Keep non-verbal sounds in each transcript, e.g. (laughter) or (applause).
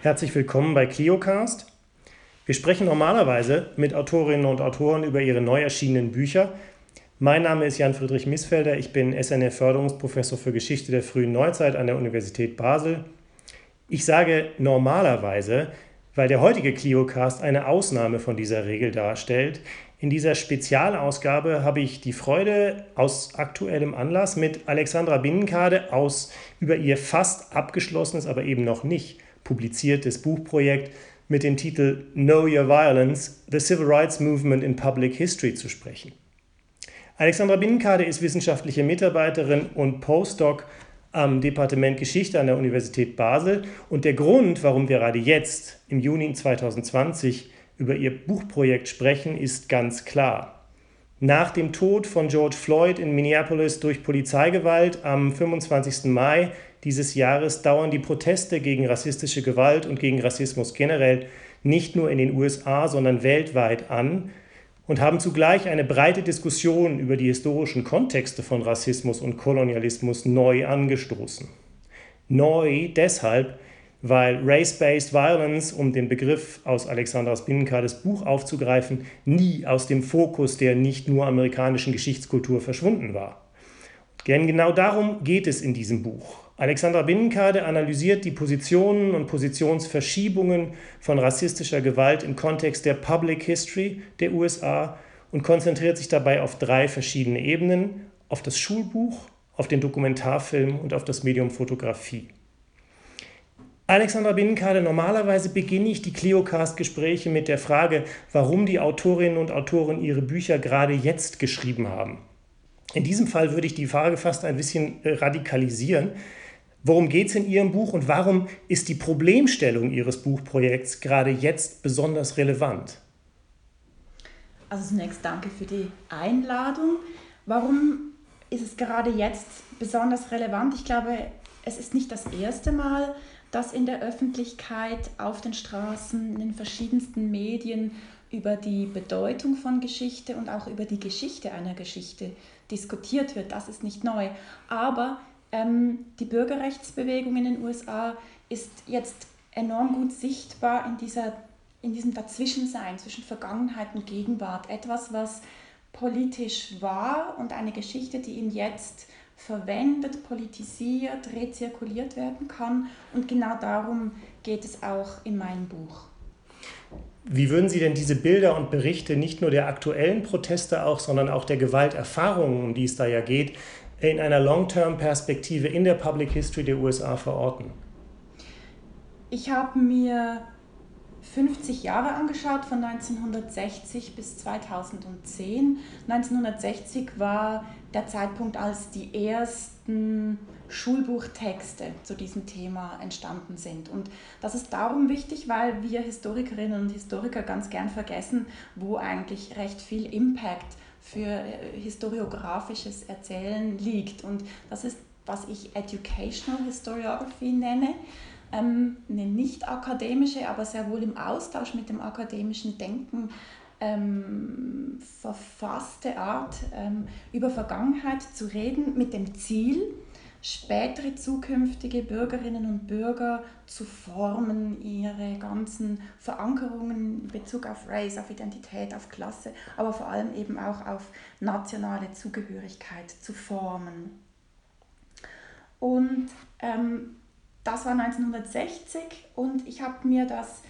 Herzlich willkommen bei ClioCast. Wir sprechen normalerweise mit Autorinnen und Autoren über ihre neu erschienenen Bücher. Mein Name ist Jan-Friedrich Missfelder, ich bin SNF-Förderungsprofessor für Geschichte der frühen Neuzeit an der Universität Basel. Ich sage normalerweise, weil der heutige ClioCast eine Ausnahme von dieser Regel darstellt. In dieser Spezialausgabe habe ich die Freude, aus aktuellem Anlass mit Alexandra Binnenkade aus über ihr fast abgeschlossenes, aber eben noch nicht publiziertes Buchprojekt mit dem Titel Know Your Violence, The Civil Rights Movement in Public History zu sprechen. Alexandra Binnenkade ist wissenschaftliche Mitarbeiterin und Postdoc am Departement Geschichte an der Universität Basel und der Grund, warum wir gerade jetzt im Juni 2020 über ihr Buchprojekt sprechen, ist ganz klar. Nach dem Tod von George Floyd in Minneapolis durch Polizeigewalt am 25. Mai dieses Jahres dauern die Proteste gegen rassistische Gewalt und gegen Rassismus generell nicht nur in den USA, sondern weltweit an und haben zugleich eine breite Diskussion über die historischen Kontexte von Rassismus und Kolonialismus neu angestoßen. Neu deshalb, weil Race-Based Violence, um den Begriff aus Alexandras Binnenkades Buch aufzugreifen, nie aus dem Fokus der nicht nur amerikanischen Geschichtskultur verschwunden war. Denn genau darum geht es in diesem Buch. Alexandra Binnenkade analysiert die Positionen und Positionsverschiebungen von rassistischer Gewalt im Kontext der Public History der USA und konzentriert sich dabei auf drei verschiedene Ebenen, auf das Schulbuch, auf den Dokumentarfilm und auf das Medium Fotografie. Alexandra Binnenkade, normalerweise beginne ich die Cliocast-Gespräche mit der Frage, warum die Autorinnen und Autoren ihre Bücher gerade jetzt geschrieben haben. In diesem Fall würde ich die Frage fast ein bisschen radikalisieren. Worum geht es in Ihrem Buch und warum ist die Problemstellung Ihres Buchprojekts gerade jetzt besonders relevant? Also zunächst danke für die Einladung. Warum ist es gerade jetzt besonders relevant? Ich glaube, es ist nicht das erste Mal, dass in der Öffentlichkeit, auf den Straßen, in den verschiedensten Medien über die Bedeutung von Geschichte und auch über die Geschichte einer Geschichte diskutiert wird. Das ist nicht neu. Aber ähm, die Bürgerrechtsbewegung in den USA ist jetzt enorm gut sichtbar in, dieser, in diesem Dazwischensein zwischen Vergangenheit und Gegenwart. Etwas, was politisch war und eine Geschichte, die ihn jetzt verwendet, politisiert, rezirkuliert werden kann. Und genau darum geht es auch in meinem Buch. Wie würden Sie denn diese Bilder und Berichte nicht nur der aktuellen Proteste auch, sondern auch der Gewalterfahrungen, um die es da ja geht, in einer Long-Term-Perspektive in der Public History der USA verorten? Ich habe mir 50 Jahre angeschaut, von 1960 bis 2010. 1960 war der Zeitpunkt, als die ersten Schulbuchtexte zu diesem Thema entstanden sind. Und das ist darum wichtig, weil wir Historikerinnen und Historiker ganz gern vergessen, wo eigentlich recht viel Impact für äh, historiografisches Erzählen liegt. Und das ist, was ich Educational Historiography nenne. Ähm, eine nicht akademische, aber sehr wohl im Austausch mit dem akademischen Denken ähm, verfasste Art, ähm, über Vergangenheit zu reden, mit dem Ziel, spätere zukünftige Bürgerinnen und Bürger zu formen, ihre ganzen Verankerungen in Bezug auf Race, auf Identität, auf Klasse, aber vor allem eben auch auf nationale Zugehörigkeit zu formen. Und ähm, das war 1960 und ich habe mir das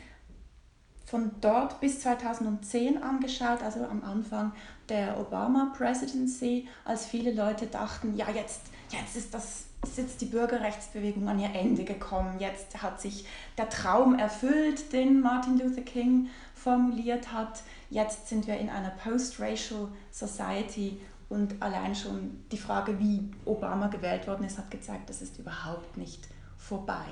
von dort bis 2010 angeschaut, also am Anfang der Obama Presidency, als viele Leute dachten, ja, jetzt jetzt ist, das, ist die Bürgerrechtsbewegung an ihr Ende gekommen. Jetzt hat sich der Traum erfüllt, den Martin Luther King formuliert hat. Jetzt sind wir in einer post-racial society und allein schon die Frage, wie Obama gewählt worden ist, hat gezeigt, das ist überhaupt nicht vorbei.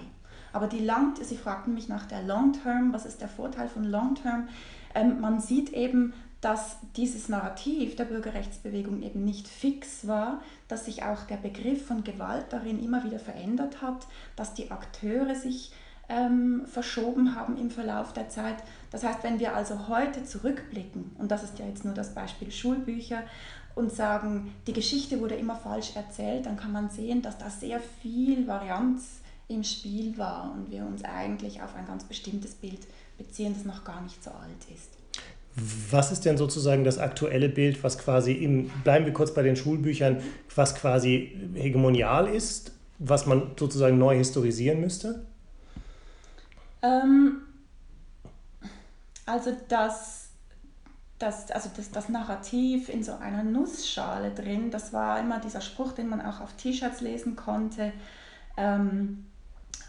Aber die Long, Sie fragten mich nach der Long Term, was ist der Vorteil von Long Term? Ähm, man sieht eben, dass dieses Narrativ der Bürgerrechtsbewegung eben nicht fix war, dass sich auch der Begriff von Gewalt darin immer wieder verändert hat, dass die Akteure sich ähm, verschoben haben im Verlauf der Zeit. Das heißt, wenn wir also heute zurückblicken, und das ist ja jetzt nur das Beispiel Schulbücher, und sagen, die Geschichte wurde immer falsch erzählt, dann kann man sehen, dass da sehr viel Varianz im Spiel war und wir uns eigentlich auf ein ganz bestimmtes Bild beziehen, das noch gar nicht so alt ist. Was ist denn sozusagen das aktuelle Bild, was quasi im, bleiben wir kurz bei den Schulbüchern, was quasi hegemonial ist, was man sozusagen neu historisieren müsste? Ähm, also das, das, also das, das Narrativ in so einer Nussschale drin, das war immer dieser Spruch, den man auch auf T-Shirts lesen konnte. Ähm,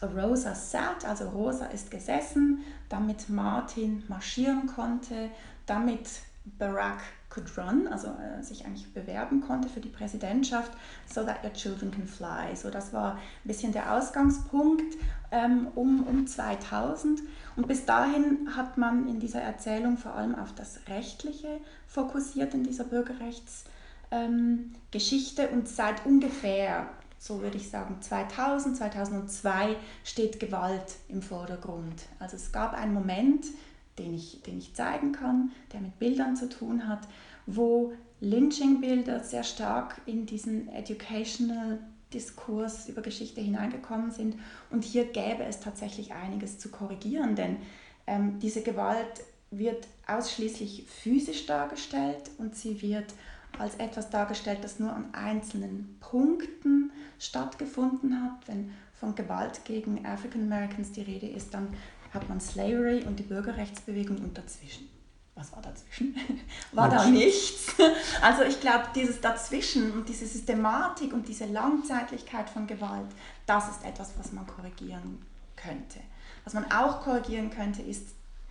Rosa sat, also Rosa ist gesessen, damit Martin marschieren konnte, damit Barack could run, also äh, sich eigentlich bewerben konnte für die Präsidentschaft, so that your children can fly. So das war ein bisschen der Ausgangspunkt ähm, um, um 2000. Und bis dahin hat man in dieser Erzählung vor allem auf das Rechtliche fokussiert in dieser Bürgerrechtsgeschichte ähm, und seit ungefähr so würde ich sagen, 2000, 2002 steht Gewalt im Vordergrund. Also es gab einen Moment, den ich, den ich zeigen kann, der mit Bildern zu tun hat, wo Lynching-Bilder sehr stark in diesen educational Diskurs über Geschichte hineingekommen sind. Und hier gäbe es tatsächlich einiges zu korrigieren, denn ähm, diese Gewalt wird ausschließlich physisch dargestellt und sie wird als etwas dargestellt, das nur an einzelnen Punkten stattgefunden hat. Wenn von Gewalt gegen African Americans die Rede ist, dann hat man Slavery und die Bürgerrechtsbewegung und dazwischen. Was war dazwischen? (laughs) War da nichts? (laughs) Also ich glaube, dieses Dazwischen und diese Systematik und diese Langzeitlichkeit von Gewalt, das ist etwas, was man korrigieren könnte. Was man auch korrigieren könnte, ist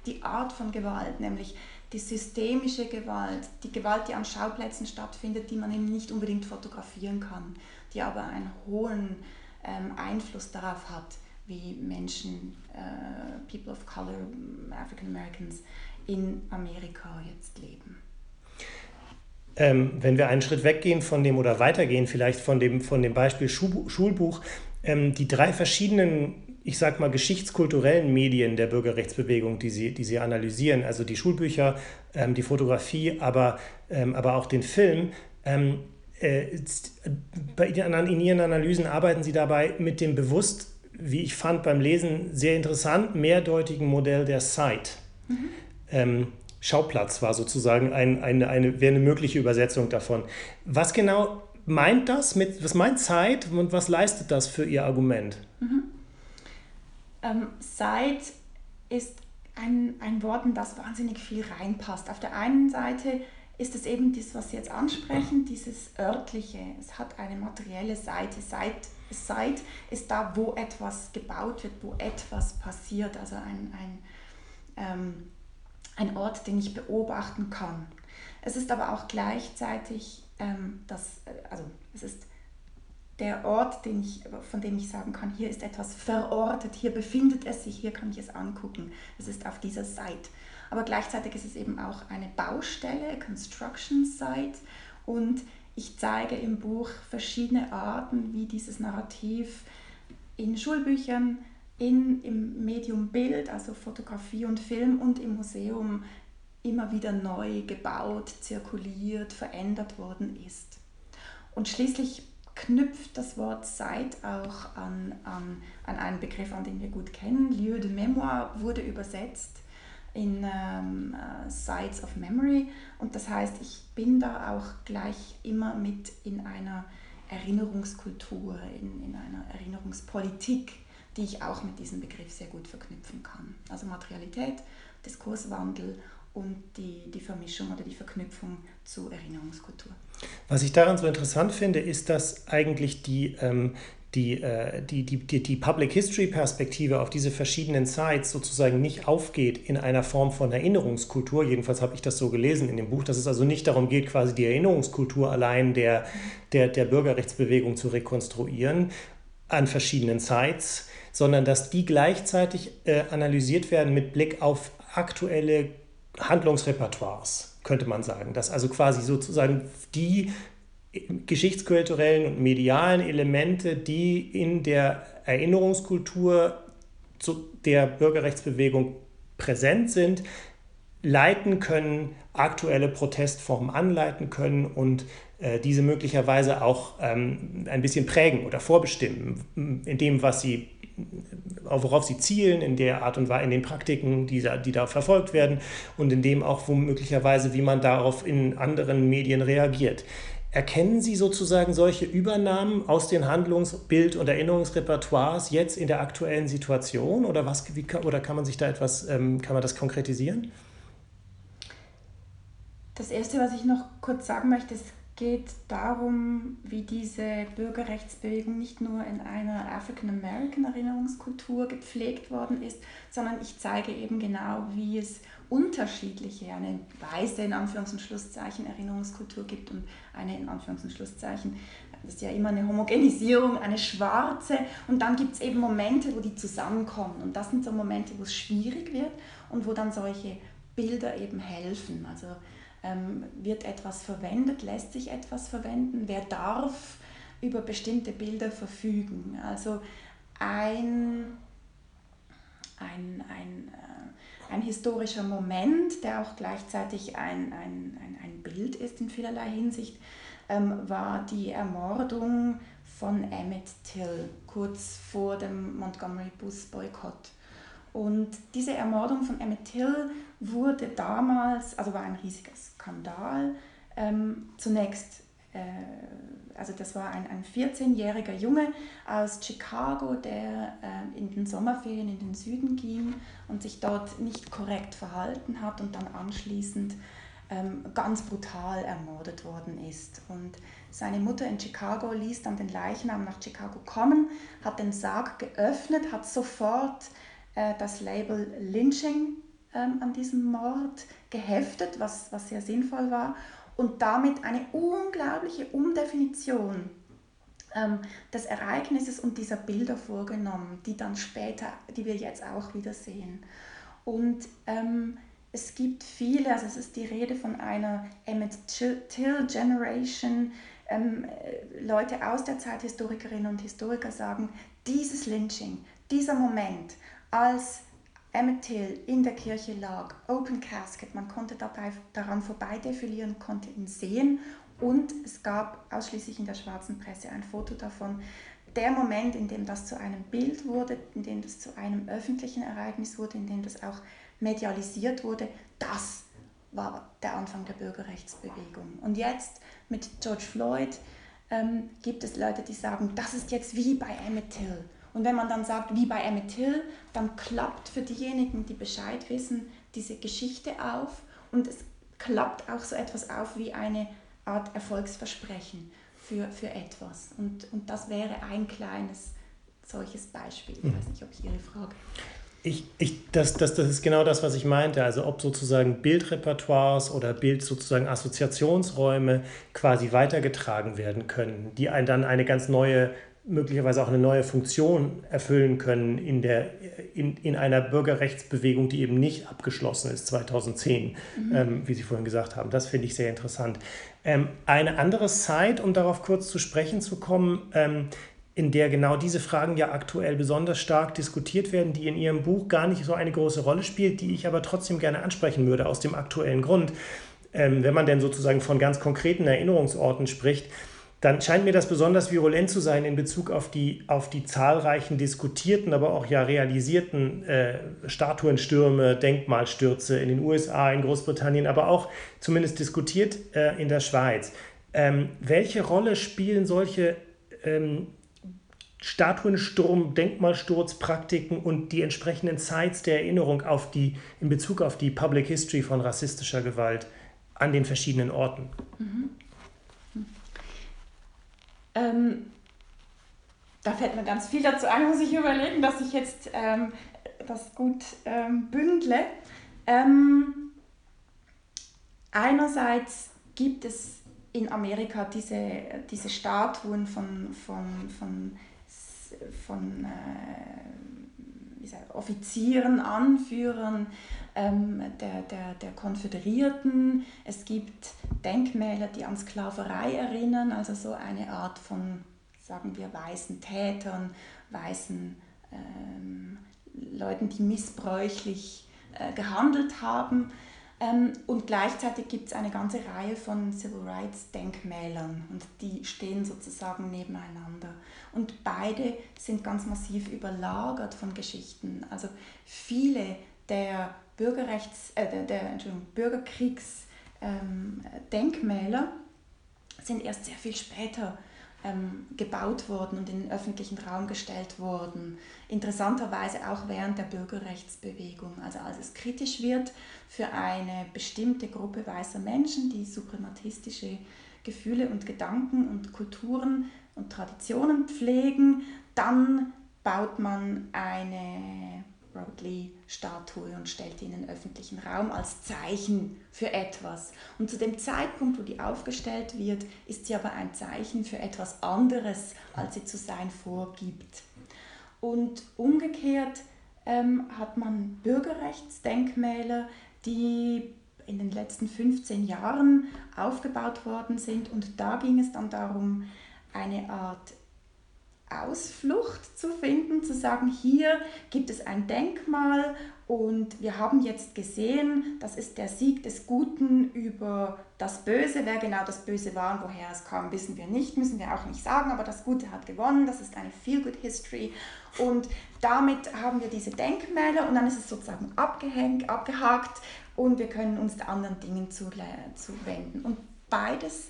die Art von Gewalt, nämlich die systemische Gewalt, die Gewalt, die an Schauplätzen stattfindet, die man eben nicht unbedingt fotografieren kann, die aber einen hohen ähm, Einfluss darauf hat, wie Menschen, äh, People of Color, African Americans in Amerika jetzt leben. Ähm, wenn wir einen Schritt weggehen von dem oder weitergehen vielleicht von dem, von dem Beispiel Schulbuch, ähm, die drei verschiedenen ich sag mal, geschichtskulturellen Medien der Bürgerrechtsbewegung, die Sie, die Sie analysieren, also die Schulbücher, ähm, die Fotografie, aber, ähm, aber auch den Film. Ähm, äh, bei in Ihren Analysen arbeiten Sie dabei mit dem bewusst, wie ich fand beim Lesen, sehr interessant mehrdeutigen Modell der Site. Mhm. Ähm, Schauplatz war sozusagen ein, eine, eine, wäre eine mögliche Übersetzung davon. Was genau meint das mit, was meint Zeit und was leistet das für Ihr Argument? Mhm. Ähm, Seit ist ein, ein Wort, in das wahnsinnig viel reinpasst. Auf der einen Seite ist es eben das, was Sie jetzt ansprechen, dieses örtliche. Es hat eine materielle Seite. Seit, Seit ist da, wo etwas gebaut wird, wo etwas passiert. Also ein, ein, ähm, ein Ort, den ich beobachten kann. Es ist aber auch gleichzeitig ähm, das, äh, also es ist der Ort, den ich, von dem ich sagen kann, hier ist etwas verortet, hier befindet es sich, hier kann ich es angucken. Es ist auf dieser Site. Aber gleichzeitig ist es eben auch eine Baustelle, Construction Site. Und ich zeige im Buch verschiedene Arten, wie dieses Narrativ in Schulbüchern, in, im Medium Bild, also Fotografie und Film und im Museum immer wieder neu gebaut, zirkuliert, verändert worden ist. Und schließlich knüpft das Wort Zeit auch an, an, an einen Begriff an, den wir gut kennen. Lieu de Mémoire wurde übersetzt in ähm, uh, Sites of Memory und das heißt, ich bin da auch gleich immer mit in einer Erinnerungskultur, in, in einer Erinnerungspolitik, die ich auch mit diesem Begriff sehr gut verknüpfen kann. Also Materialität, Diskurswandel und die, die Vermischung oder die Verknüpfung zu Erinnerungskultur. Was ich daran so interessant finde, ist, dass eigentlich die, ähm, die, äh, die, die, die, die Public History Perspektive auf diese verschiedenen Sites sozusagen nicht aufgeht in einer Form von Erinnerungskultur. Jedenfalls habe ich das so gelesen in dem Buch, dass es also nicht darum geht, quasi die Erinnerungskultur allein der, der, der Bürgerrechtsbewegung zu rekonstruieren an verschiedenen Sites, sondern dass die gleichzeitig äh, analysiert werden mit Blick auf aktuelle Handlungsrepertoires, könnte man sagen. Dass also quasi sozusagen die geschichtskulturellen und medialen Elemente, die in der Erinnerungskultur der Bürgerrechtsbewegung präsent sind, leiten können, aktuelle Protestformen anleiten können und äh, diese möglicherweise auch ähm, ein bisschen prägen oder vorbestimmen in dem, was sie worauf sie zielen, in der Art und Weise, in den Praktiken, die da, die da verfolgt werden und in dem auch womöglicherweise, wie man darauf in anderen Medien reagiert. Erkennen Sie sozusagen solche Übernahmen aus den Handlungsbild- und Erinnerungsrepertoires jetzt in der aktuellen Situation oder was wie, oder kann man sich da etwas ähm, kann man das konkretisieren? Das erste, was ich noch kurz sagen möchte, es geht darum, wie diese Bürgerrechtsbewegung nicht nur in einer African American Erinnerungskultur gepflegt worden ist, sondern ich zeige eben genau, wie es unterschiedliche, eine weiße in Anführungs- und Schlusszeichen Erinnerungskultur gibt und eine in Anführungs- und Schlusszeichen, das ist ja immer eine Homogenisierung, eine schwarze und dann gibt es eben Momente, wo die zusammenkommen und das sind so Momente, wo es schwierig wird und wo dann solche Bilder eben helfen. Also ähm, wird etwas verwendet, lässt sich etwas verwenden, wer darf über bestimmte Bilder verfügen. Also ein, ein, ein äh, ein historischer Moment, der auch gleichzeitig ein, ein, ein, ein Bild ist in vielerlei Hinsicht, ähm, war die Ermordung von Emmett Till kurz vor dem Montgomery Bus Boykott. Und diese Ermordung von Emmett Till wurde damals, also war ein riesiger Skandal, ähm, zunächst äh, also das war ein, ein 14-jähriger Junge aus Chicago, der äh, in den Sommerferien in den Süden ging und sich dort nicht korrekt verhalten hat und dann anschließend ähm, ganz brutal ermordet worden ist. Und seine Mutter in Chicago ließ dann den Leichnam nach Chicago kommen, hat den Sarg geöffnet, hat sofort äh, das Label Lynching ähm, an diesem Mord geheftet, was, was sehr sinnvoll war und damit eine unglaubliche Umdefinition ähm, des Ereignisses und dieser Bilder vorgenommen, die dann später, die wir jetzt auch wieder sehen. Und ähm, es gibt viele, also es ist die Rede von einer Emmett Till Generation, ähm, äh, Leute aus der Zeit, Historikerinnen und Historiker sagen, dieses Lynching, dieser Moment, als Emmett Till in der Kirche lag, Open Casket, man konnte dabei daran vorbei defilieren, konnte ihn sehen und es gab ausschließlich in der schwarzen Presse ein Foto davon. Der Moment, in dem das zu einem Bild wurde, in dem das zu einem öffentlichen Ereignis wurde, in dem das auch medialisiert wurde, das war der Anfang der Bürgerrechtsbewegung. Und jetzt mit George Floyd ähm, gibt es Leute, die sagen, das ist jetzt wie bei Emmett Till. Und wenn man dann sagt, wie bei Emmett Till, dann klappt für diejenigen, die Bescheid wissen, diese Geschichte auf und es klappt auch so etwas auf wie eine Art Erfolgsversprechen für, für etwas. Und, und das wäre ein kleines solches Beispiel. Ich weiß nicht, ob ich Ihre Frage. Ich, ich, das, das, das ist genau das, was ich meinte. Also ob sozusagen Bildrepertoires oder Bild sozusagen Assoziationsräume quasi weitergetragen werden können, die einen dann eine ganz neue möglicherweise auch eine neue Funktion erfüllen können in, der, in, in einer Bürgerrechtsbewegung, die eben nicht abgeschlossen ist 2010, mhm. ähm, wie Sie vorhin gesagt haben. Das finde ich sehr interessant. Ähm, eine andere Zeit, um darauf kurz zu sprechen zu kommen, ähm, in der genau diese Fragen ja aktuell besonders stark diskutiert werden, die in Ihrem Buch gar nicht so eine große Rolle spielt, die ich aber trotzdem gerne ansprechen würde, aus dem aktuellen Grund. Ähm, wenn man denn sozusagen von ganz konkreten Erinnerungsorten spricht, dann scheint mir das besonders virulent zu sein in Bezug auf die, auf die zahlreichen diskutierten, aber auch ja realisierten äh, Statuenstürme, Denkmalstürze in den USA, in Großbritannien, aber auch zumindest diskutiert äh, in der Schweiz. Ähm, welche Rolle spielen solche ähm, Statuensturm, Denkmalsturzpraktiken und die entsprechenden Sites der Erinnerung auf die, in Bezug auf die Public History von rassistischer Gewalt an den verschiedenen Orten? Mhm. Ähm, da fällt mir ganz viel dazu ein, muss ich überlegen, dass ich jetzt ähm, das gut ähm, bündle. Ähm, einerseits gibt es in Amerika diese, diese Statuen von, von, von, von äh, Offizieren, Anführern ähm, der, der, der Konföderierten. Es gibt Denkmäler, die an Sklaverei erinnern, also so eine Art von, sagen wir, weißen Tätern, weißen ähm, Leuten, die missbräuchlich äh, gehandelt haben. Ähm, und gleichzeitig gibt es eine ganze Reihe von Civil Rights Denkmälern und die stehen sozusagen nebeneinander. Und beide sind ganz massiv überlagert von Geschichten. Also viele der Bürgerrechts, äh, der, Entschuldigung, Bürgerkriegsdenkmäler ähm, sind erst sehr viel später ähm, gebaut worden und in den öffentlichen Raum gestellt worden. Interessanterweise auch während der Bürgerrechtsbewegung. Also als es kritisch wird für eine bestimmte Gruppe weißer Menschen, die suprematistische Gefühle und Gedanken und Kulturen und Traditionen pflegen, dann baut man eine Robert Lee-Statue und stellt die in den öffentlichen Raum als Zeichen für etwas. Und zu dem Zeitpunkt, wo die aufgestellt wird, ist sie aber ein Zeichen für etwas anderes, als sie zu sein vorgibt. Und umgekehrt ähm, hat man Bürgerrechtsdenkmäler, die in den letzten 15 Jahren aufgebaut worden sind. Und da ging es dann darum, eine Art Ausflucht zu finden, zu sagen, hier gibt es ein Denkmal und wir haben jetzt gesehen, das ist der Sieg des Guten über das Böse. Wer genau das Böse war und woher es kam, wissen wir nicht, müssen wir auch nicht sagen, aber das Gute hat gewonnen, das ist eine Feel-Good-History und damit haben wir diese Denkmäler und dann ist es sozusagen abgehängt, abgehakt und wir können uns anderen Dingen zuwenden. Und beides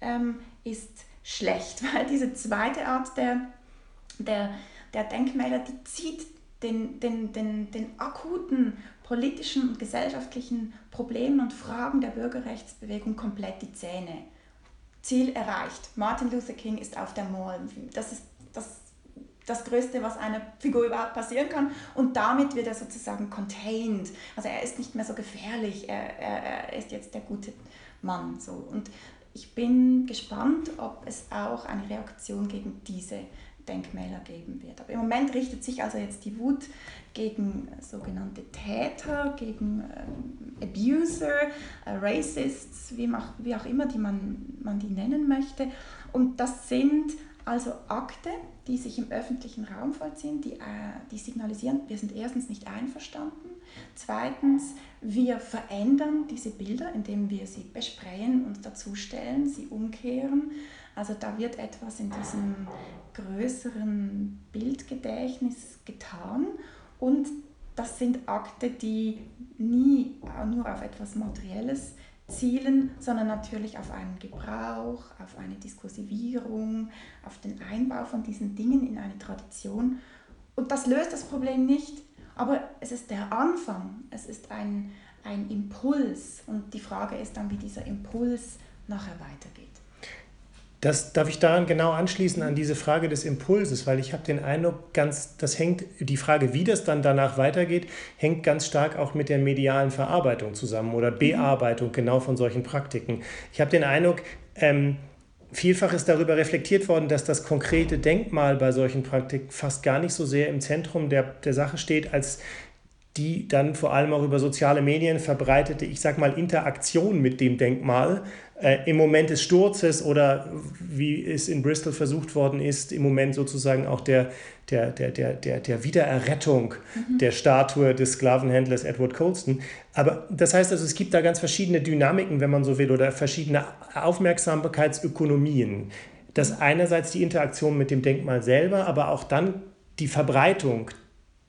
ähm, ist schlecht, (laughs) weil diese zweite Art der der, der Denkmäler, die zieht den, den, den, den akuten politischen und gesellschaftlichen Problemen und Fragen der Bürgerrechtsbewegung komplett die Zähne. Ziel erreicht. Martin Luther King ist auf der Mall. Das ist das, das Größte, was einer Figur überhaupt passieren kann. Und damit wird er sozusagen contained. Also er ist nicht mehr so gefährlich. Er, er, er ist jetzt der gute Mann. So. Und ich bin gespannt, ob es auch eine Reaktion gegen diese Denkmäler geben wird. Aber im Moment richtet sich also jetzt die Wut gegen sogenannte Täter, gegen ähm, Abuser, äh, Racists, wie, mach, wie, auch immer die man, man die nennen möchte. Und das sind also Akte, die sich im öffentlichen Raum vollziehen, die, äh, die signalisieren, wir sind erstens nicht einverstanden, zweitens, wir verändern diese Bilder, indem wir sie besprayen und dazustellen, sie umkehren. Also da wird etwas in diesem größeren Bildgedächtnis getan und das sind Akte, die nie nur auf etwas Materielles zielen, sondern natürlich auf einen Gebrauch, auf eine Diskursivierung, auf den Einbau von diesen Dingen in eine Tradition. Und das löst das Problem nicht, aber es ist der Anfang, es ist ein, ein Impuls und die Frage ist dann, wie dieser Impuls nachher weitergeht. Das darf ich daran genau anschließen an diese Frage des Impulses, weil ich habe den Eindruck, ganz, das hängt, die Frage, wie das dann danach weitergeht, hängt ganz stark auch mit der medialen Verarbeitung zusammen oder mhm. Bearbeitung genau von solchen Praktiken. Ich habe den Eindruck, ähm, vielfach ist darüber reflektiert worden, dass das konkrete Denkmal bei solchen Praktiken fast gar nicht so sehr im Zentrum der, der Sache steht, als die dann vor allem auch über soziale Medien verbreitete, ich sag mal, Interaktion mit dem Denkmal äh, im Moment des Sturzes oder wie es in Bristol versucht worden ist, im Moment sozusagen auch der, der, der, der, der, der Wiedererrettung mhm. der Statue des Sklavenhändlers Edward Colston. Aber das heißt also, es gibt da ganz verschiedene Dynamiken, wenn man so will, oder verschiedene Aufmerksamkeitsökonomien. Das einerseits die Interaktion mit dem Denkmal selber, aber auch dann die Verbreitung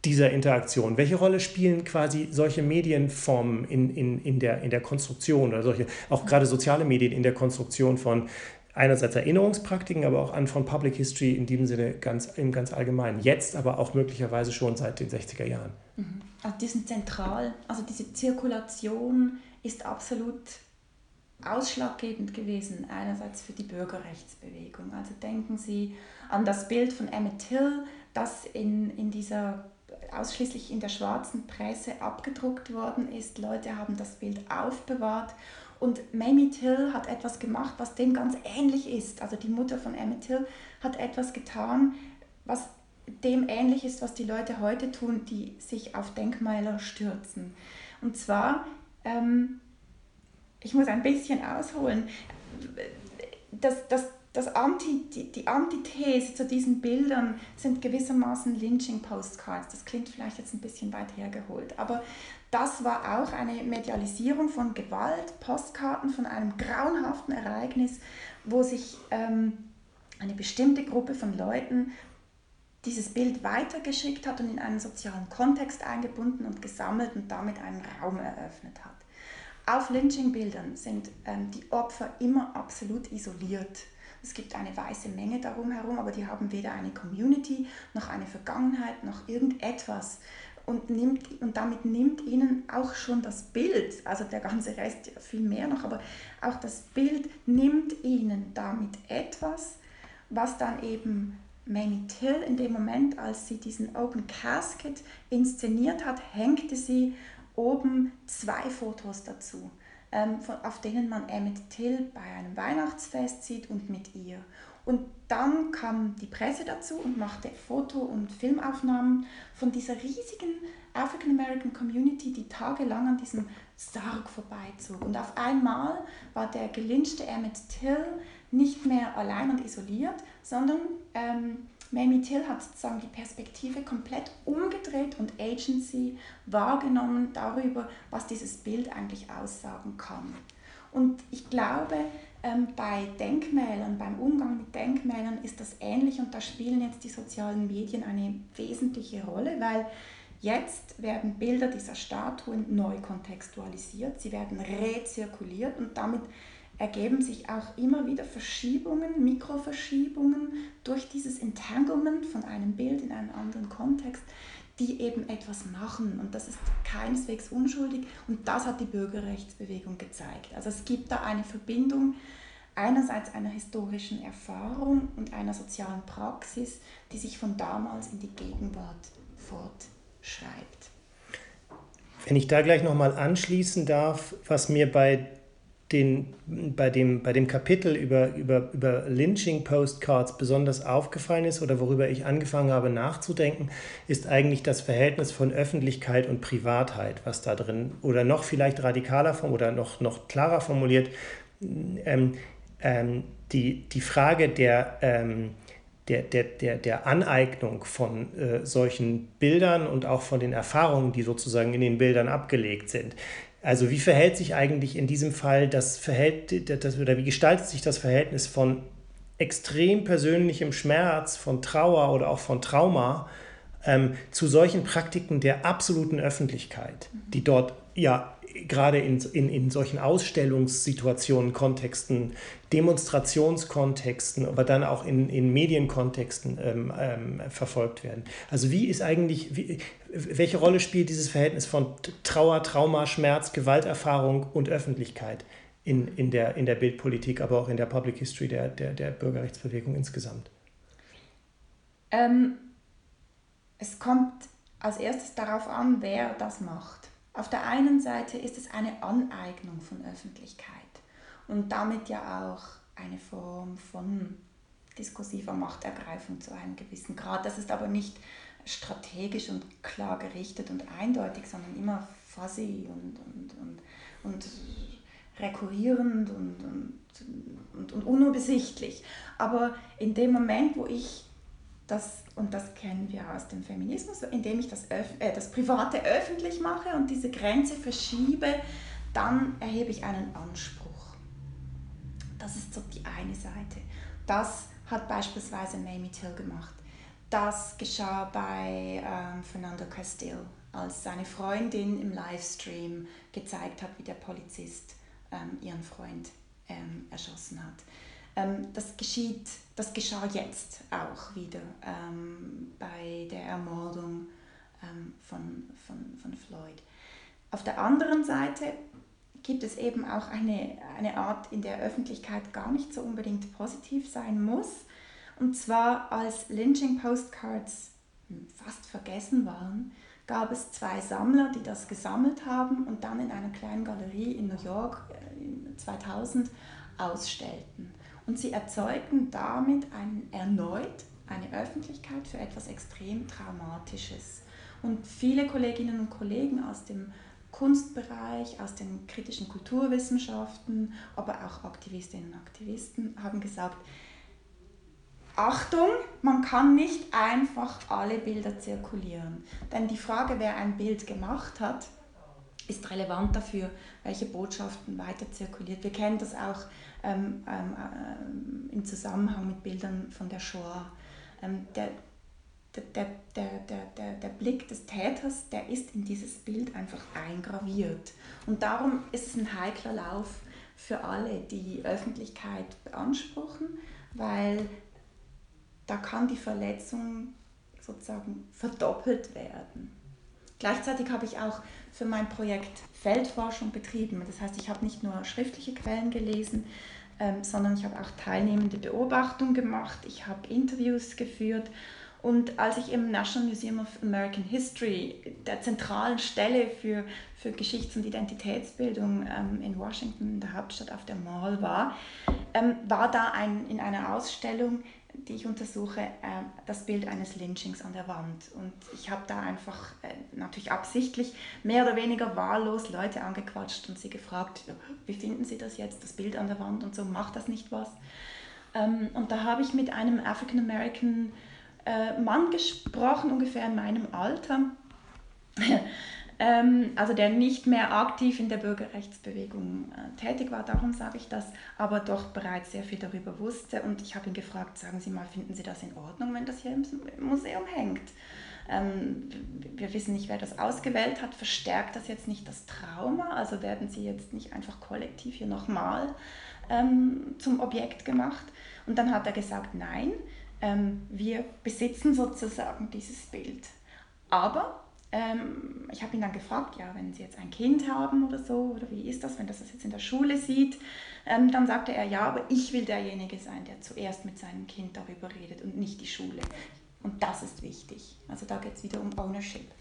dieser Interaktion? Welche Rolle spielen quasi solche Medienformen in, in, in, der, in der Konstruktion oder solche, auch gerade soziale Medien in der Konstruktion von einerseits Erinnerungspraktiken, aber auch an von Public History in diesem Sinne ganz, im ganz allgemeinen. Jetzt aber auch möglicherweise schon seit den 60er Jahren. Mhm. Also die sind zentral. Also diese Zirkulation ist absolut ausschlaggebend gewesen, einerseits für die Bürgerrechtsbewegung. Also denken Sie an das Bild von Emmett Till, das in, in dieser ausschließlich in der schwarzen Presse abgedruckt worden ist. Leute haben das Bild aufbewahrt und Mamie Till hat etwas gemacht, was dem ganz ähnlich ist. Also die Mutter von Emmett Till hat etwas getan, was dem ähnlich ist, was die Leute heute tun, die sich auf Denkmäler stürzen. Und zwar, ähm, ich muss ein bisschen ausholen, das, das das Anti, die, die Antithese zu diesen Bildern sind gewissermaßen Lynching-Postcards. Das klingt vielleicht jetzt ein bisschen weit hergeholt, aber Das war auch eine Medialisierung von Gewalt, Postkarten von einem grauenhaften Ereignis, wo sich ähm, eine bestimmte Gruppe von Leuten dieses Bild weitergeschickt hat und in einen sozialen Kontext eingebunden und gesammelt und damit einen Raum eröffnet hat. Auf Lynching-Bildern sind ähm, die Opfer immer absolut isoliert. Es gibt eine weiße Menge darum herum, aber die haben weder eine Community noch eine Vergangenheit noch irgendetwas. Und, nimmt, und damit nimmt ihnen auch schon das Bild, also der ganze Rest viel mehr noch, aber auch das Bild nimmt ihnen damit etwas, was dann eben Mamie Till in dem Moment, als sie diesen Open Casket inszeniert hat, hängte sie oben zwei Fotos dazu, auf denen man Emmett Till bei einem Weihnachtsfest sieht und mit ihr. Und dann kam die Presse dazu und machte Foto- und Filmaufnahmen von dieser riesigen African American Community, die tagelang an diesem Sarg vorbeizog. Und auf einmal war der gelynchte Emmett Till nicht mehr allein und isoliert, sondern ähm, Mamie Till hat sozusagen die Perspektive komplett umgedreht und Agency wahrgenommen darüber, was dieses Bild eigentlich aussagen kann. Und ich glaube, ähm, bei Denkmälern, beim Umgang mit Denkmälern ist das ähnlich und da spielen jetzt die sozialen Medien eine wesentliche Rolle, weil jetzt werden Bilder dieser Statuen neu kontextualisiert, sie werden rezirkuliert und damit ergeben sich auch immer wieder Verschiebungen, Mikroverschiebungen durch dieses Entanglement von einem Bild in einen anderen Kontext, die eben etwas machen. Und das ist keineswegs unschuldig. Und das hat die Bürgerrechtsbewegung gezeigt. Also es gibt da eine Verbindung einerseits einer historischen Erfahrung und einer sozialen Praxis, die sich von damals in die Gegenwart fortschreibt. Wenn ich da gleich nochmal anschließen darf, was mir bei den, bei, dem, bei dem Kapitel über, über, über Lynching-Postcards besonders aufgefallen ist oder worüber ich angefangen habe nachzudenken, ist eigentlich das Verhältnis von Öffentlichkeit und Privatheit, was da drin, oder noch vielleicht radikaler oder noch, noch klarer formuliert, ähm, ähm, die, die Frage der, ähm, der, der, der, der Aneignung von äh, solchen Bildern und auch von den Erfahrungen, die sozusagen in den Bildern abgelegt sind. Also wie verhält sich eigentlich in diesem Fall das Verhältnis, das, oder wie gestaltet sich das Verhältnis von extrem persönlichem Schmerz, von Trauer oder auch von Trauma ähm, zu solchen Praktiken der absoluten Öffentlichkeit, die dort ja gerade in, in, in solchen Ausstellungssituationen, Kontexten, Demonstrationskontexten, aber dann auch in, in Medienkontexten ähm, ähm, verfolgt werden. Also wie ist eigentlich, wie, welche Rolle spielt dieses Verhältnis von Trauer, Trauma, Schmerz, Gewalterfahrung und Öffentlichkeit in, in, der, in der Bildpolitik, aber auch in der Public History der, der, der Bürgerrechtsbewegung insgesamt? Ähm, es kommt als erstes darauf an, wer das macht. Auf der einen Seite ist es eine Aneignung von Öffentlichkeit und damit ja auch eine Form von diskursiver Machtergreifung zu einem gewissen Grad. Das ist aber nicht strategisch und klar gerichtet und eindeutig, sondern immer fuzzy und, und, und, und rekurrierend und, und, und, und unübersichtlich. Aber in dem Moment, wo ich das, und das kennen wir aus dem Feminismus, indem ich das, äh, das Private öffentlich mache und diese Grenze verschiebe, dann erhebe ich einen Anspruch. Das ist so die eine Seite. Das hat beispielsweise Mamie Till gemacht. Das geschah bei ähm, Fernando Castillo, als seine Freundin im Livestream gezeigt hat, wie der Polizist ähm, ihren Freund ähm, erschossen hat. Ähm, das, geschieht, das geschah jetzt auch wieder ähm, bei der Ermordung ähm, von, von, von Floyd. Auf der anderen Seite gibt es eben auch eine, eine Art, in der Öffentlichkeit gar nicht so unbedingt positiv sein muss. Und zwar als Lynching Postcards fast vergessen waren, gab es zwei Sammler, die das gesammelt haben und dann in einer kleinen Galerie in New York äh, in 2000 ausstellten. Und sie erzeugten damit ein, erneut eine Öffentlichkeit für etwas extrem Traumatisches. Und viele Kolleginnen und Kollegen aus dem Kunstbereich, aus den kritischen Kulturwissenschaften, aber auch Aktivistinnen und Aktivisten haben gesagt, Achtung, man kann nicht einfach alle Bilder zirkulieren. Denn die Frage, wer ein Bild gemacht hat, ist relevant dafür, welche Botschaften weiter zirkuliert. Wir kennen das auch ähm, ähm, äh, im Zusammenhang mit Bildern von der Shoah. Ähm, der, der, der, der, der, der Blick des Täters, der ist in dieses Bild einfach eingraviert. Und darum ist es ein heikler Lauf für alle, die Öffentlichkeit beanspruchen, weil da kann die Verletzung sozusagen verdoppelt werden. Gleichzeitig habe ich auch für mein Projekt Feldforschung betrieben. Das heißt, ich habe nicht nur schriftliche Quellen gelesen, ähm, sondern ich habe auch teilnehmende Beobachtungen gemacht, ich habe Interviews geführt und als ich im National Museum of American History, der zentralen Stelle für, für Geschichts- und Identitätsbildung ähm, in Washington, der Hauptstadt auf der Mall war, ähm, war da ein, in einer Ausstellung, die ich untersuche, äh, das Bild eines Lynchings an der Wand. Und ich habe da einfach äh, natürlich absichtlich mehr oder weniger wahllos Leute angequatscht und sie gefragt, wie finden Sie das jetzt, das Bild an der Wand und so, macht das nicht was? Ähm, und da habe ich mit einem African American äh, Mann gesprochen, ungefähr in meinem Alter, (laughs) ähm, also der nicht mehr aktiv in der Bürgerrechtsbewegung äh, tätig war, darum sage ich das, aber doch bereits sehr viel darüber wusste. Und ich habe ihn gefragt, sagen Sie mal, finden Sie das in Ordnung, wenn das hier im Museum hängt? Ähm, wir wissen nicht, wer das ausgewählt hat. Verstärkt das jetzt nicht das Trauma? Also werden Sie jetzt nicht einfach kollektiv hier nochmal ähm, zum Objekt gemacht? Und dann hat er gesagt, nein, ähm, wir besitzen sozusagen dieses Bild. Aber ähm, ich habe ihn dann gefragt, ja, wenn Sie jetzt ein Kind haben oder so, oder wie ist das, wenn das das jetzt in der Schule sieht, ähm, dann sagte er, ja, aber ich will derjenige sein, der zuerst mit seinem Kind darüber redet und nicht die Schule. Und das ist wichtig. Also da geht es wieder um Ownership.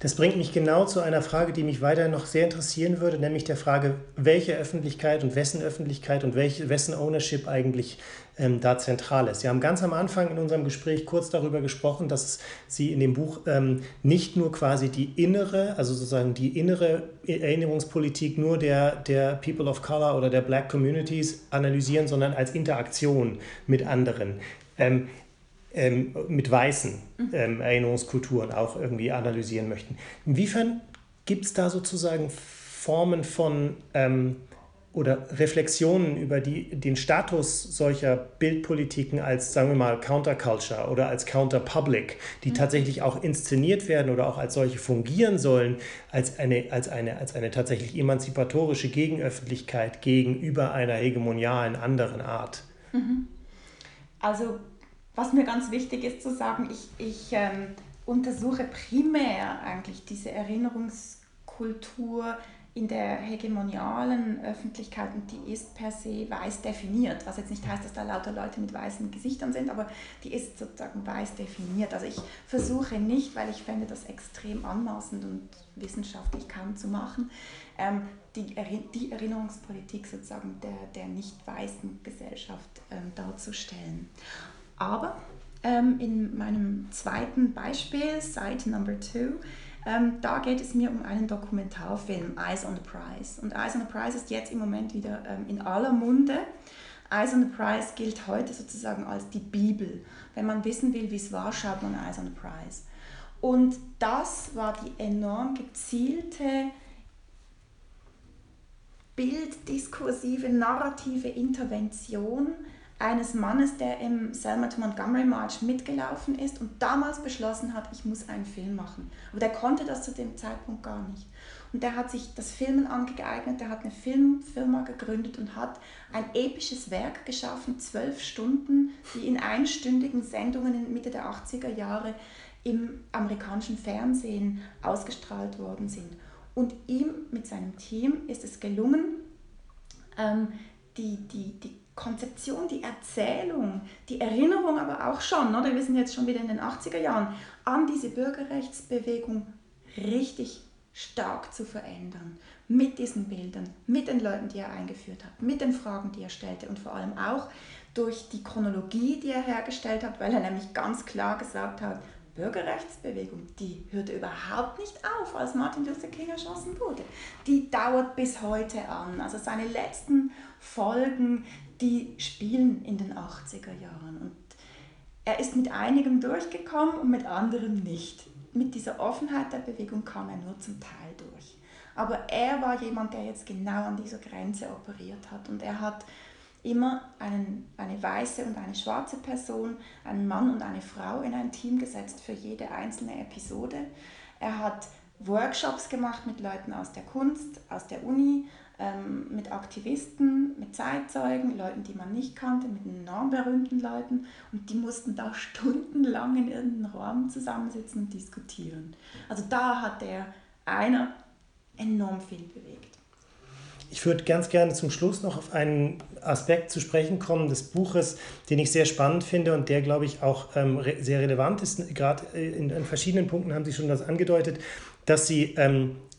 Das bringt mich genau zu einer Frage, die mich weiter noch sehr interessieren würde, nämlich der Frage, welche Öffentlichkeit und wessen Öffentlichkeit und welche, wessen Ownership eigentlich ähm, da zentral ist. Sie haben ganz am Anfang in unserem Gespräch kurz darüber gesprochen, dass Sie in dem Buch ähm, nicht nur quasi die innere, also sozusagen die innere Erinnerungspolitik nur der, der People of Color oder der Black Communities analysieren, sondern als Interaktion mit anderen. Ähm, ähm, mit weißen mhm. ähm, Erinnerungskulturen auch irgendwie analysieren möchten. Inwiefern gibt es da sozusagen Formen von ähm, oder Reflexionen über die, den Status solcher Bildpolitiken als, sagen wir mal, Counterculture oder als Counterpublic, die mhm. tatsächlich auch inszeniert werden oder auch als solche fungieren sollen, als eine, als eine, als eine tatsächlich emanzipatorische Gegenöffentlichkeit gegenüber einer hegemonialen anderen Art? Mhm. Also was mir ganz wichtig ist zu sagen, ich, ich ähm, untersuche primär eigentlich diese Erinnerungskultur in der hegemonialen Öffentlichkeit und die ist per se weiß definiert, was jetzt nicht heißt, dass da lauter Leute mit weißen Gesichtern sind, aber die ist sozusagen weiß definiert. Also ich versuche nicht, weil ich fände das extrem anmaßend und wissenschaftlich kaum zu machen, ähm, die, die Erinnerungspolitik sozusagen der, der nicht weißen Gesellschaft ähm, darzustellen. Aber ähm, in meinem zweiten Beispiel, Site Number Two, ähm, da geht es mir um einen Dokumentarfilm, Eyes on the Prize. Und Eyes on the Prize ist jetzt im Moment wieder ähm, in aller Munde. Eyes on the Prize gilt heute sozusagen als die Bibel. Wenn man wissen will, wie es war, schaut man Eyes on the Prize. Und das war die enorm gezielte bilddiskursive, narrative Intervention eines Mannes, der im Selma to Montgomery March mitgelaufen ist und damals beschlossen hat, ich muss einen Film machen. Aber der konnte das zu dem Zeitpunkt gar nicht. Und der hat sich das Filmen angeeignet, der hat eine Filmfirma gegründet und hat ein episches Werk geschaffen, zwölf Stunden, die in einstündigen Sendungen in Mitte der 80er Jahre im amerikanischen Fernsehen ausgestrahlt worden sind. Und ihm mit seinem Team ist es gelungen, ähm, die, die, die Konzeption, die Erzählung, die Erinnerung aber auch schon, oder wir sind jetzt schon wieder in den 80er Jahren, an diese Bürgerrechtsbewegung richtig stark zu verändern. Mit diesen Bildern, mit den Leuten, die er eingeführt hat, mit den Fragen, die er stellte und vor allem auch durch die Chronologie, die er hergestellt hat, weil er nämlich ganz klar gesagt hat, Bürgerrechtsbewegung, die hörte überhaupt nicht auf, als Martin Luther King erschossen wurde. Die dauert bis heute an. Also seine letzten Folgen, die spielen in den 80er Jahren. Und er ist mit einigem durchgekommen und mit anderem nicht. Mit dieser Offenheit der Bewegung kam er nur zum Teil durch. Aber er war jemand, der jetzt genau an dieser Grenze operiert hat. Und er hat immer einen, eine weiße und eine schwarze Person, einen Mann und eine Frau in ein Team gesetzt für jede einzelne Episode. Er hat Workshops gemacht mit Leuten aus der Kunst, aus der Uni, ähm, mit Aktivisten, mit Zeitzeugen, Leuten, die man nicht kannte, mit enorm berühmten Leuten. Und die mussten da (laughs) stundenlang in irgendeinem Raum zusammensitzen und diskutieren. Also da hat der einer enorm viel bewegt. Ich würde ganz gerne zum Schluss noch auf einen Aspekt zu sprechen kommen des Buches, den ich sehr spannend finde und der, glaube ich, auch ähm, re sehr relevant ist. Gerade äh, in, in, verschiedenen Punkten haben Sie schon das angedeutet, dass Sie ähm, äh,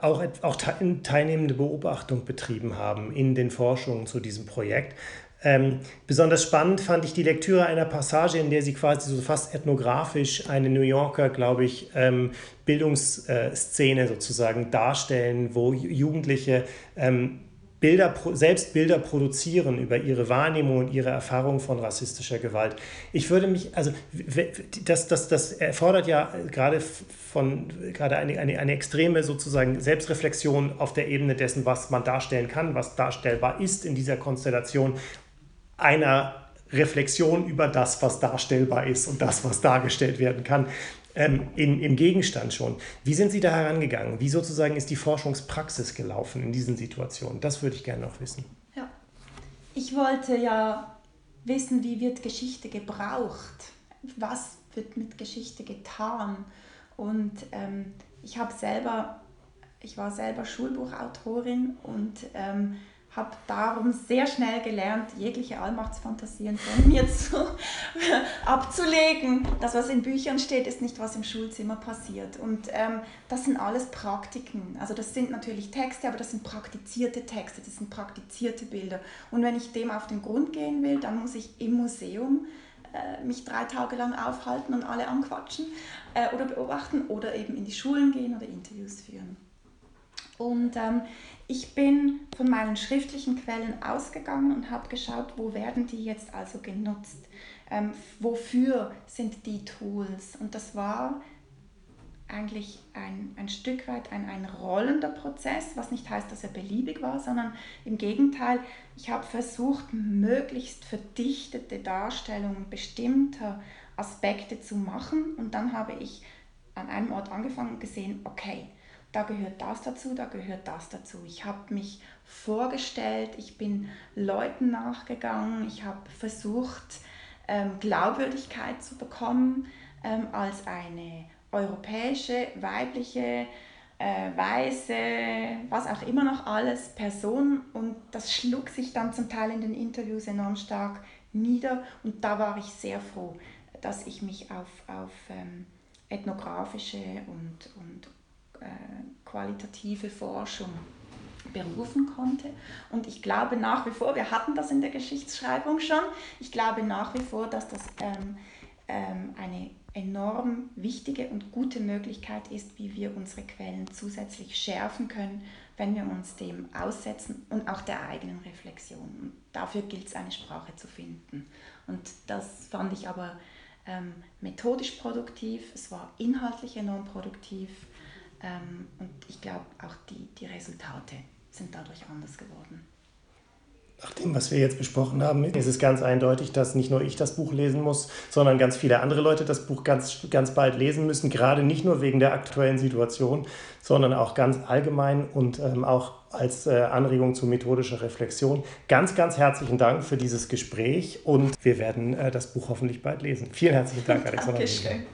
auch, auch teilnehmende Beobachtung betrieben haben in den Forschungen zu diesem Projekt. Ähm, besonders spannend fand ich die Lektüre einer Passage, in der sie quasi so fast ethnografisch eine New Yorker, glaube ich, ähm, Bildungsszene sozusagen darstellen, wo Jugendliche ähm, Bilder, selbst Bilder produzieren über ihre Wahrnehmung und ihre Erfahrung von rassistischer Gewalt. Ich würde mich, also das, das, das erfordert ja gerade von gerade eine, eine, eine extreme sozusagen Selbstreflexion auf der Ebene dessen, was man darstellen kann, was darstellbar ist in dieser Konstellation einer Reflexion über das, was darstellbar ist und das, was dargestellt werden kann ähm, in, im Gegenstand schon. Wie sind Sie da herangegangen? Wie sozusagen ist die Forschungspraxis gelaufen in diesen Situationen? Das würde ich gerne noch wissen. Ja, ich wollte ja wissen, wie wird Geschichte gebraucht? Was wird mit Geschichte getan? Und ähm, ich habe selber, ich war selber Schulbuchautorin und ähm, habe darum sehr schnell gelernt, jegliche Allmachtsfantasien von (laughs) mir zu, abzulegen. Das, was in Büchern steht, ist nicht, was im Schulzimmer passiert. Und ähm, das sind alles Praktiken. Also das sind natürlich Texte, aber das sind praktizierte Texte, das sind praktizierte Bilder. Und wenn ich dem auf den Grund gehen will, dann muss ich im Museum äh, mich drei Tage lang aufhalten und alle anquatschen äh, oder beobachten oder eben in die Schulen gehen oder Interviews führen. Und ähm, ich bin von meinen schriftlichen Quellen ausgegangen und habe geschaut, wo werden die jetzt also genutzt? Ähm, wofür sind die Tools? Und das war eigentlich ein, ein Stück weit ein, ein rollender Prozess, was nicht heißt, dass er beliebig war, sondern im Gegenteil, ich habe versucht, möglichst verdichtete Darstellungen bestimmter Aspekte zu machen und dann habe ich an einem Ort angefangen und gesehen, okay, da gehört das dazu, da gehört das dazu. Ich habe mich vorgestellt, ich bin Leuten nachgegangen, ich habe versucht, ähm, Glaubwürdigkeit zu bekommen ähm, als eine europäische, weibliche, äh, weiße, was auch immer noch alles, Person. Und das schlug sich dann zum Teil in den Interviews enorm stark nieder. Und da war ich sehr froh, dass ich mich auf, auf ähm, ethnografische und, und qualitative Forschung berufen konnte. Und ich glaube nach wie vor, wir hatten das in der Geschichtsschreibung schon, ich glaube nach wie vor, dass das ähm, ähm, eine enorm wichtige und gute Möglichkeit ist, wie wir unsere Quellen zusätzlich schärfen können, wenn wir uns dem aussetzen und auch der eigenen Reflexion. Und dafür gilt es, eine Sprache zu finden. Und das fand ich aber ähm, methodisch produktiv, es war inhaltlich enorm produktiv ähm, und ich glaube, auch die, die Resultate sind dadurch anders geworden. Nach dem, was wir jetzt besprochen haben, ist es ganz eindeutig, dass nicht nur ich das Buch lesen muss, sondern ganz viele andere Leute das Buch ganz, ganz bald lesen müssen. Gerade nicht nur wegen der aktuellen Situation, sondern auch ganz allgemein und ähm, auch als äh, Anregung zu methodischer Reflexion. Ganz, ganz herzlichen Dank für dieses Gespräch und wir werden äh, das Buch hoffentlich bald lesen. Vielen herzlichen Dank, (laughs) Alexander. Dankeschön.